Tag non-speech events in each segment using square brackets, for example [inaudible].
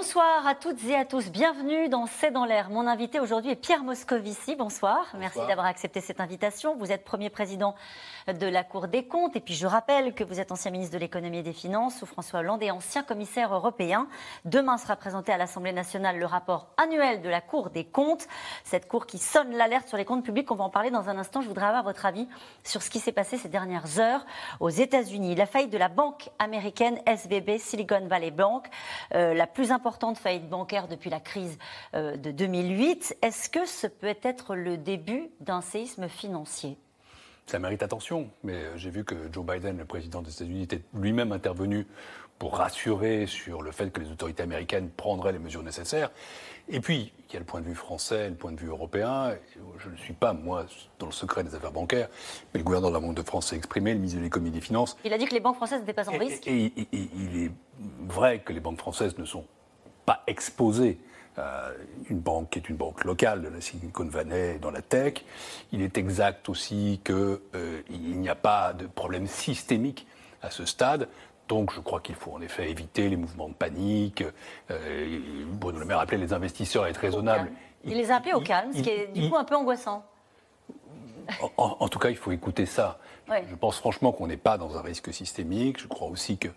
Bonsoir à toutes et à tous. Bienvenue dans C'est dans l'air. Mon invité aujourd'hui est Pierre Moscovici. Bonsoir. Merci d'avoir accepté cette invitation. Vous êtes premier président de la Cour des comptes. Et puis je rappelle que vous êtes ancien ministre de l'économie et des finances sous François Hollande et ancien commissaire européen. Demain sera présenté à l'Assemblée nationale le rapport annuel de la Cour des comptes. Cette Cour qui sonne l'alerte sur les comptes publics. On va en parler dans un instant. Je voudrais avoir votre avis sur ce qui s'est passé ces dernières heures aux États-Unis. La faillite de la banque américaine SVB, Silicon Valley Bank, euh, la plus importante faillite bancaire depuis la crise euh, de 2008. Est-ce que ce peut être le début d'un séisme financier? Ça mérite attention, mais euh, j'ai vu que Joe Biden, le président des États-Unis, était lui-même intervenu pour rassurer sur le fait que les autorités américaines prendraient les mesures nécessaires. Et puis, il y a le point de vue français, le point de vue européen. Je ne suis pas, moi, dans le secret des affaires bancaires, mais le gouverneur de la Banque de France s'est exprimé, le ministre de l'économie et des Finances. Il a dit que les banques françaises n'étaient pas en risque. Et, il est vrai que les banques françaises ne sont pas exposées à une banque qui est une banque locale de la Silicon Valley dans la tech. Il est exact aussi qu'il euh, n'y a pas de problème systémique à ce stade. Donc je crois qu'il faut en effet éviter les mouvements de panique. Euh, Bruno Le Maire appelait les investisseurs à être raisonnables. Il, les a appelés au calme, ce qui est du coup un peu angoissant. En, tout cas, il faut écouter ça. Je pense franchement qu'on n'est pas dans un risque systémique. Je crois aussi que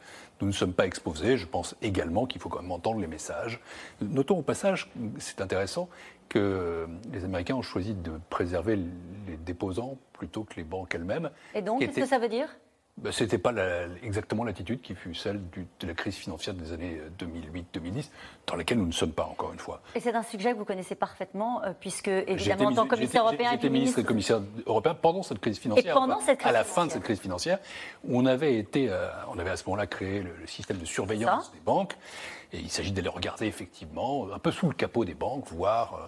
nous ne sommes pas exposés. Je pense également qu'il faut quand même entendre les messages. Notons au passage, c'est intéressant, que les Américains ont choisi de préserver les déposants plutôt que les banques elles-mêmes. Et donc, qu'est-ce que ça veut dire? Ben, Ce n'était pas exactement l'attitude qui fut celle de la crise financière des années 2008-2010, dans laquelle nous ne sommes pas, encore une fois. Et c'est un sujet que vous connaissez parfaitement, euh, puisque, évidemment, en tant que commissaire européen... J'étais ministre et commissaire européen pendant cette crise financière. Et pendant cette crise À la fin de cette crise financière, où on avait, été, euh, on avait à ce moment-là créé le, le système de surveillance des banques. Et il s'agit d'aller regarder effectivement un peu sous le capot des banques, voir euh, euh,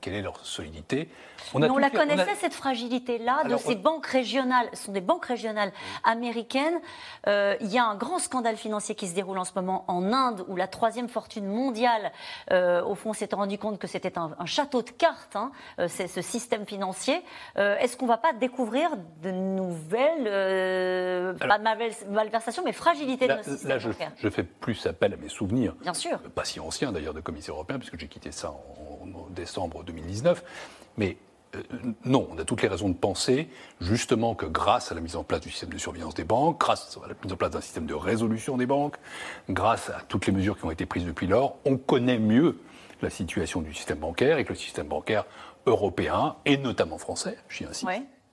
quelle est leur solidité? On, on la connaissait cette fragilité-là de ces banques régionales. Ce sont des banques régionales américaines. Euh, il y a un grand scandale financier qui se déroule en ce moment en Inde, où la troisième fortune mondiale, au fond, s'est rendu compte que c'était un, château de cartes, hein, c'est ce système financier. Est-ce qu'on ne va pas découvrir de nouvelles, pas de malversations, mais fragilités de nos systèmes là, je, je fais plus appel à mes souvenirs Bien sûr. Pas si ancien d'ailleurs de commissaire européen, puisque j'ai quitté ça en, décembre 2019. Mais euh, non, on a toutes les raisons de penser justement que grâce à la mise en place du système de surveillance des banques, grâce à la mise en place d'un système de résolution des banques, grâce à toutes les mesures qui ont été prises depuis lors, on connaît mieux la situation du système bancaire et que le système bancaire européen, et notamment français, j'y insiste,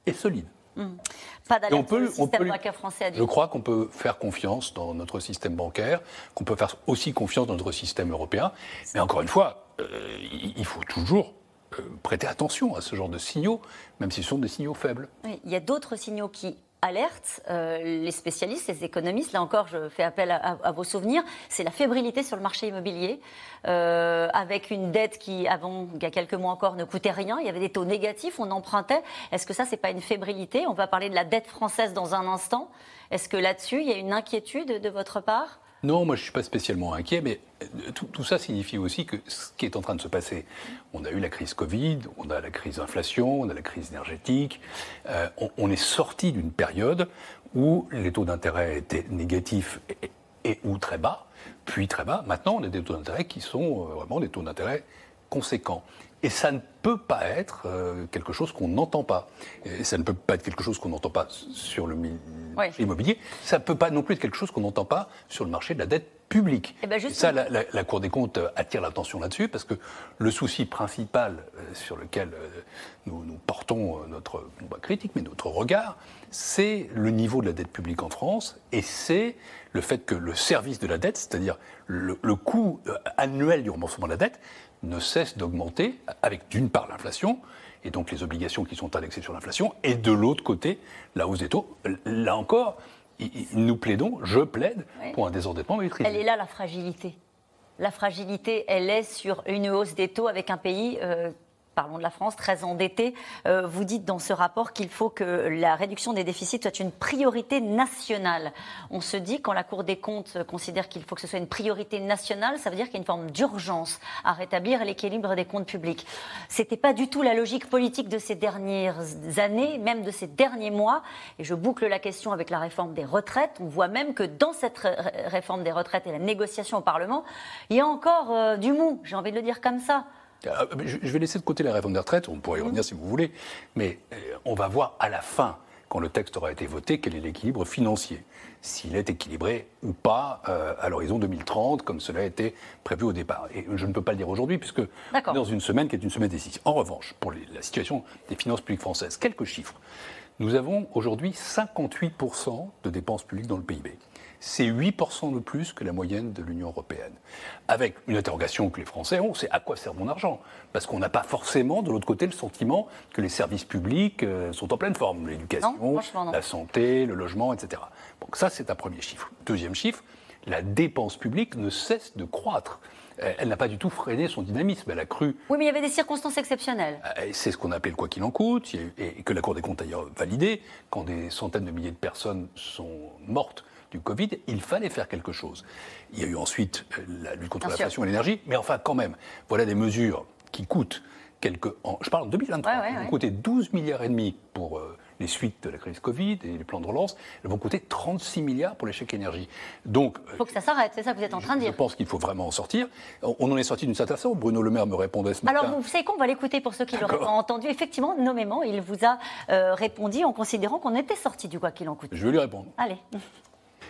est solide. Hmm. Pas d'alerte le système bancaire français. Je crois qu'on peut faire confiance dans notre système bancaire, qu'on peut faire aussi confiance dans notre système européen. Mais encore une fois, il faut toujours euh, prêter attention à ce genre de signaux, même si ce sont des signaux faibles. il y a d'autres signaux qui alerte euh, les spécialistes, les économistes. Là encore, je fais appel à, vos souvenirs. C'est la fébrilité sur le marché immobilier, euh, avec une dette qui, avant, il y a quelques mois encore, ne coûtait rien. Il y avait des taux négatifs, on empruntait. Est-ce que ça, c'est pas une fébrilité? On va parler de la dette française dans un instant. Est-ce que là-dessus, il y a une inquiétude de votre part? Non, moi je ne suis pas spécialement inquiet, mais euh, tout, ça signifie aussi que ce qui est en train de se passer, on a eu la crise Covid, on a la crise inflation, on a la crise énergétique, euh, on, est sorti d'une période où les taux d'intérêt étaient négatifs et, ou très bas, puis très bas. Maintenant, on a des taux d'intérêt qui sont euh, vraiment des taux d'intérêt conséquents. Et ça ne peut pas être euh, quelque chose qu'on n'entend pas. Et ça ne peut pas être quelque chose qu'on n'entend pas sur le immobilier. Ça ne peut pas non plus être quelque chose qu'on n'entend pas sur le marché de la dette publique. Eh ben, et, ça, la, Cour des comptes euh, attire l'attention là-dessus parce que le souci principal euh, sur lequel nous, nous, portons notre pas critique, mais notre regard, c'est le niveau de la dette publique en France et c'est le fait que le service de la dette, c'est-à-dire le, le coût annuel du remboursement de la dette, ne cesse d'augmenter avec d'une part l'inflation et donc les obligations qui sont indexées sur l'inflation, et de l'autre côté la hausse des taux. Là encore, nous plaidons, je plaide pour un désendettement maîtrisé. Elle est là la fragilité. La fragilité, elle est sur une hausse des taux avec un pays euh, parlons de la France, très endettée. Euh, vous dites dans ce rapport qu'il faut que la réduction des déficits soit une priorité nationale. On se dit, quand la Cour des comptes considère qu'il faut que ce soit une priorité nationale, ça veut dire qu'il y a une forme d'urgence à rétablir l'équilibre des comptes publics. Ce n'était pas du tout la logique politique de ces dernières années, même de ces derniers mois. Et je boucle la question avec la réforme des retraites. On voit même que dans cette réforme des retraites et la négociation au Parlement, il y a encore euh, du mou, j'ai envie de le dire comme ça. Euh, je vais laisser de côté la réforme des retraites, on pourrait y revenir si vous voulez, mais euh, on va voir à la fin, quand le texte aura été voté, quel est l'équilibre financier. S'il est équilibré ou pas euh, à l'horizon 2030, comme cela a été prévu au départ. Et je ne peux pas le dire aujourd'hui, puisque dans une semaine qui est une semaine décisive. En revanche, pour la situation des finances publiques françaises, quelques chiffres. Nous avons aujourd'hui 58% de dépenses publiques dans le PIB c'est 8% de plus que la moyenne de l'Union européenne. Avec une interrogation que les Français ont, c'est à quoi sert mon argent? Parce qu'on n'a pas forcément, de l'autre côté, le sentiment que les services publics euh, sont en pleine forme. L'éducation, la santé, le logement, etc. Donc ça, c'est un premier chiffre. Deuxième chiffre, la dépense publique ne cesse de croître elle n'a pas du tout freiné son dynamisme, elle a cru. Oui, mais il y avait des circonstances exceptionnelles. Euh, c'est ce qu'on appelle le quoi qu'il en coûte, et que la Cour des comptes a validé, quand des centaines de milliers de personnes sont mortes du Covid, il fallait faire quelque chose. Il y a eu ensuite euh, la lutte contre l'inflation et l'énergie, mais enfin quand même, voilà des mesures qui coûtent quelques... je parle en 2023, elles vont coûter 12 milliards et demi pour euh, les suites de la crise Covid et les plans de relance, elles vont coûter 36 milliards pour chèques énergie. Donc, il faut que ça s'arrête, c'est ça que vous êtes en train de dire. Je pense qu'il faut vraiment en sortir. On en est sorti d'une certaine façon. Bruno Le Maire me répondait ce matin. Alors, vous savez qu'on va l'écouter pour ceux qui l'auraient pas entendu. Effectivement, nommément, il vous a euh, répondu en considérant qu'on était sorti du quoi qu'il en coûte. Je vais lui répondre. Allez.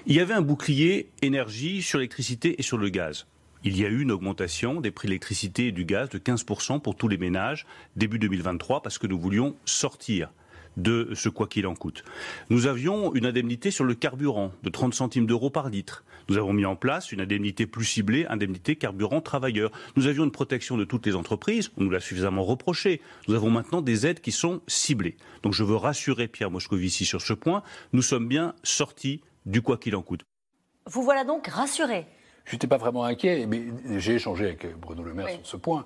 Il y avait un bouclier énergie sur l'électricité et sur le gaz. Il y a eu une augmentation des prix de l'électricité et du gaz de 15% pour tous les ménages début 2023 parce que nous voulions sortir de ce quoi qu'il en coûte. Nous avions une indemnité sur le carburant de 30 centimes d'euros par litre. Nous avons mis en place une indemnité plus ciblée, indemnité carburant travailleur. Nous avions une protection de toutes les entreprises, on nous l'a suffisamment reproché. Nous avons maintenant des aides qui sont ciblées. Donc je veux rassurer Pierre Moscovici sur ce point. Nous sommes bien sortis du quoi qu'il en coûte. Vous voilà donc rassuré Je n'étais pas vraiment inquiet, mais j'ai échangé avec Bruno Le Maire sur ce point.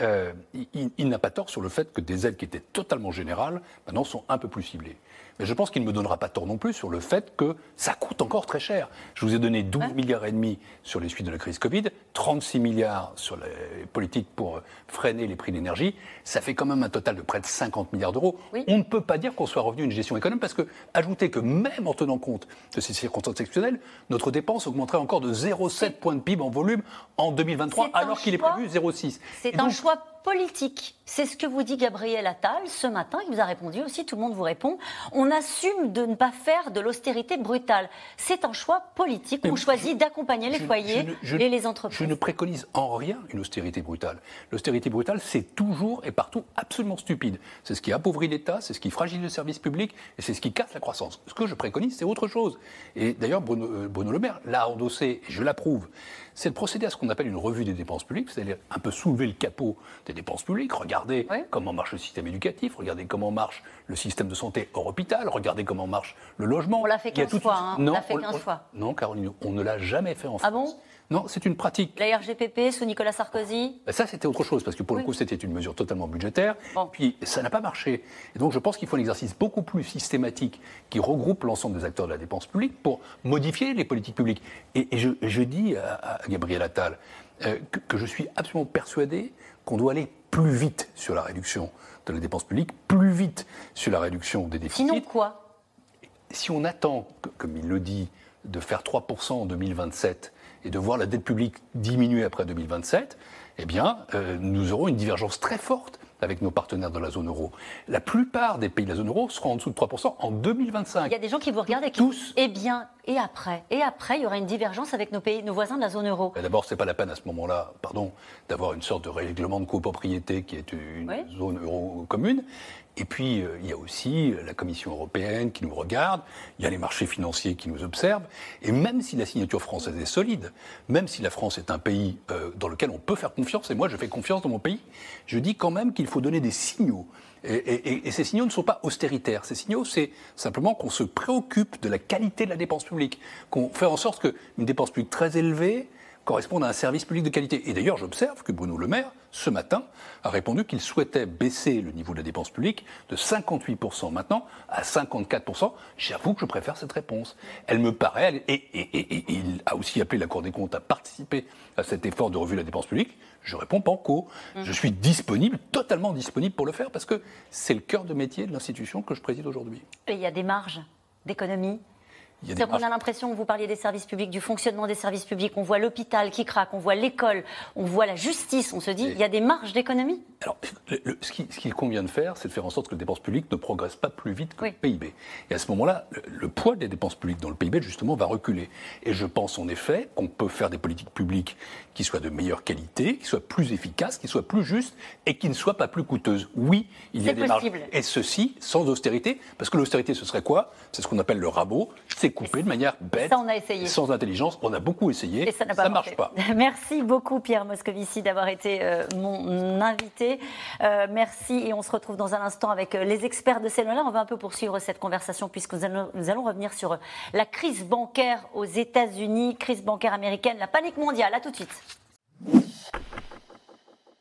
Euh, il n'a pas tort sur le fait que des aides qui étaient totalement générales, maintenant sont un peu plus ciblées. Mais je pense qu'il ne me donnera pas tort non plus sur le fait que ça coûte encore très cher. Je vous ai donné 12 milliards et demi sur les suites de la crise Covid, 36 milliards sur les politiques pour freiner les prix de l'énergie. Ça fait quand même un total de près de 50 milliards d'euros. On ne peut pas dire qu'on soit revenu à une gestion économe parce que, ajoutez que même en tenant compte de ces circonstances exceptionnelles, notre dépense augmenterait encore de 0,7 points de PIB en volume en 2023 alors qu'il est prévu 0,6. C'est un choix politique. C'est ce que vous dit Gabriel Attal ce matin. Il vous a répondu aussi, tout le monde vous répond. On assume de ne pas faire de l'austérité brutale. C'est un choix politique. On choisit d'accompagner les foyers et les entreprises. Je ne préconise en rien une austérité brutale. L'austérité brutale, c'est toujours et partout absolument stupide. C'est ce qui appauvrit l'État, c'est ce qui fragilise le service public et c'est ce qui casse la croissance. Ce que je préconise, c'est autre chose. Et d'ailleurs, Bruno, euh, Bruno Le Maire l'a endossé, et je l'approuve c'est de procéder à ce qu'on appelle une revue des dépenses publiques, c'est-à-dire un peu soulever le capot des dépenses publiques, regarder comment marche le système éducatif, regarder comment marche le système de santé hors hôpital, regarder comment marche le logement. On l'a fait 15 fois. Hein. Non, on l'a fait 15 fois. Non, Caroline, on ne l'a jamais fait en France. Ah bon non, c'est une pratique. La RGPP sous Nicolas Sarkozy ben, Ça, c'était autre chose, parce que pour le coup, c'était une mesure totalement budgétaire. Puis, ça n'a pas marché. Et donc, je pense qu'il faut un exercice beaucoup plus systématique qui regroupe l'ensemble des acteurs de la dépense publique pour modifier les politiques publiques. Et, je, dis à, Gabriel Attal euh, que, que je suis absolument persuadé qu'on doit aller plus vite sur la réduction de la dépense publique, plus vite sur la réduction des déficits. Sinon quoi? Si on attend, comme il le dit, de faire 3% en 2027 et de voir la dette publique diminuer après 2027, eh bien, euh, nous aurons une divergence très forte avec nos partenaires de la zone euro. La plupart des pays de la zone euro seront en dessous de 3% en 2025. Il y a des gens qui vous regardent et qui Tous. Eh bien, et après Et après, il y aura une divergence avec nos pays, nos voisins de la zone euro. D'abord, ce n'est pas la peine à ce moment-là, pardon, d'avoir une sorte de règlement de copropriété qui est une zone euro commune. Et puis, euh, il y a aussi la Commission européenne qui nous regarde, il y a les marchés financiers qui nous observent. Et même si la signature française est solide, même si la France est un pays euh, dans lequel on peut faire confiance, et moi je fais confiance dans mon pays, je dis quand même qu'il faut donner des signaux. Et, ces signaux ne sont pas austéritaires. Ces signaux, c'est simplement qu'on se préoccupe de la qualité de la dépense publique, qu'on fait en sorte qu'une dépense publique très élevée correspondent à un service public de qualité. Et d'ailleurs, j'observe que Bruno Le Maire, ce matin, a répondu qu'il souhaitait baisser le niveau de la dépense publique de 58% maintenant à 54%. J'avoue que je préfère cette réponse. Elle me paraît, et, et, il a aussi appelé la Cour des comptes à participer à cet effort de revue de la dépense publique. Je réponds banco. Mmh. Je suis disponible, totalement disponible pour le faire, parce que c'est le cœur de métier de l'institution que je préside aujourd'hui. Et il y a des marges d'économie on a l'impression que vous parliez des services publics, du fonctionnement des services publics. On voit l'hôpital qui craque, on voit l'école, on voit la justice. On se dit, il y a des marges d'économie Alors, ce qu'il convient de faire, c'est de faire en sorte que les dépenses publiques ne progressent pas plus vite que le PIB. Et à ce moment-là, le, poids des dépenses publiques dans le PIB, justement, va reculer. Et je pense en effet qu'on peut faire des politiques publiques qui soient de meilleure qualité, qui soient plus efficaces, qui soient plus justes et qui ne soient pas plus coûteuses. Oui, il y a des marges. Et ceci sans austérité, parce que l'austérité, ce serait quoi? C'est ce qu'on appelle le rabot coupé de manière bête, ça, on a essayé. sans intelligence. On a beaucoup essayé, et ça ne marche pas. [laughs] Merci beaucoup Pierre Moscovici d'avoir été euh, mon invité. Euh, merci et on se retrouve dans un instant avec euh, les experts de celle-là. On va un peu poursuivre cette conversation puisque nous allons, nous allons revenir sur la crise bancaire aux États-Unis, crise bancaire américaine, la panique mondiale. À tout de suite.